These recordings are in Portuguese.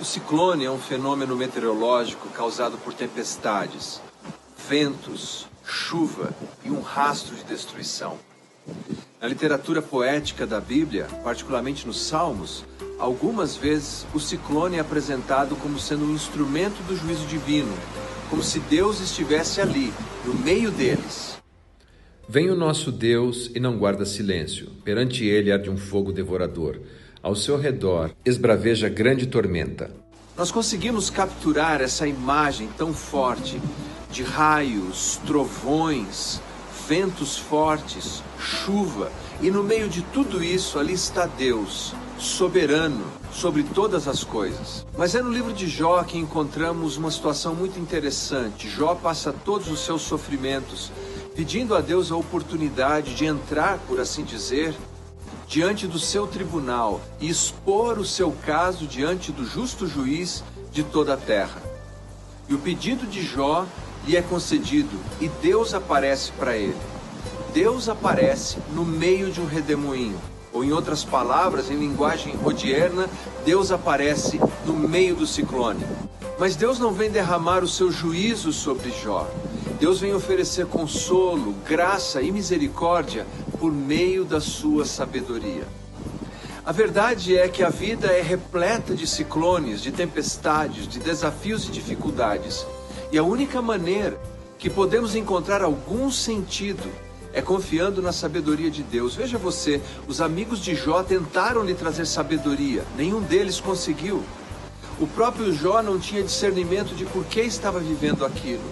O ciclone é um fenômeno meteorológico causado por tempestades, ventos, chuva e um rastro de destruição. Na literatura poética da Bíblia, particularmente nos Salmos, algumas vezes o ciclone é apresentado como sendo um instrumento do juízo divino, como se Deus estivesse ali, no meio deles. Vem o nosso Deus e não guarda silêncio. Perante ele arde um fogo devorador. Ao seu redor esbraveja grande tormenta. Nós conseguimos capturar essa imagem tão forte de raios, trovões, ventos fortes, chuva, e no meio de tudo isso ali está Deus, soberano sobre todas as coisas. Mas é no livro de Jó que encontramos uma situação muito interessante. Jó passa todos os seus sofrimentos pedindo a Deus a oportunidade de entrar, por assim dizer, diante do seu tribunal e expor o seu caso diante do justo juiz de toda a terra. E o pedido de Jó lhe é concedido e Deus aparece para ele. Deus aparece no meio de um redemoinho. Ou em outras palavras, em linguagem odierna, Deus aparece no meio do ciclone. Mas Deus não vem derramar o seu juízo sobre Jó. Deus vem oferecer consolo, graça e misericórdia por meio da sua sabedoria. A verdade é que a vida é repleta de ciclones, de tempestades, de desafios e dificuldades. E a única maneira que podemos encontrar algum sentido é confiando na sabedoria de Deus. Veja você, os amigos de Jó tentaram lhe trazer sabedoria, nenhum deles conseguiu. O próprio Jó não tinha discernimento de por que estava vivendo aquilo.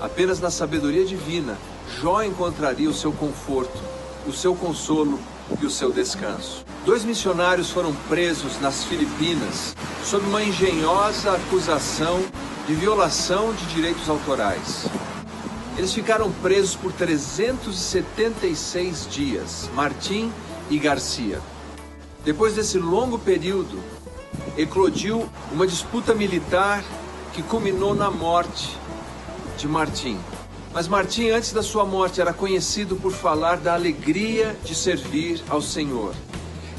Apenas na sabedoria divina, Jó encontraria o seu conforto, o seu consolo e o seu descanso. Dois missionários foram presos nas Filipinas sob uma engenhosa acusação de violação de direitos autorais. Eles ficaram presos por 376 dias, Martim e Garcia. Depois desse longo período, eclodiu uma disputa militar que culminou na morte de Martim. Mas Martim, antes da sua morte, era conhecido por falar da alegria de servir ao Senhor.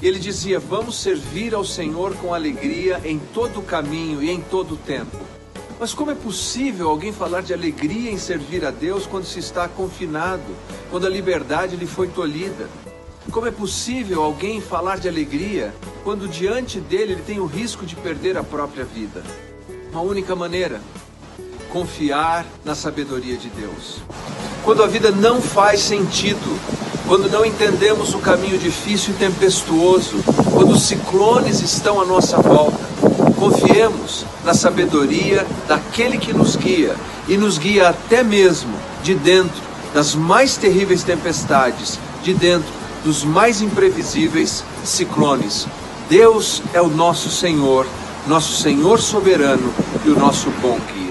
Ele dizia: Vamos servir ao Senhor com alegria em todo o caminho e em todo o tempo. Mas como é possível alguém falar de alegria em servir a Deus quando se está confinado, quando a liberdade lhe foi tolhida? Como é possível alguém falar de alegria quando diante dele ele tem o risco de perder a própria vida? Uma única maneira: confiar na sabedoria de Deus. Quando a vida não faz sentido, quando não entendemos o caminho difícil e tempestuoso, quando os ciclones estão à nossa volta, confiemos na sabedoria daquele que nos guia e nos guia até mesmo de dentro das mais terríveis tempestades, de dentro dos mais imprevisíveis ciclones. Deus é o nosso Senhor, nosso Senhor soberano e o nosso bom guia.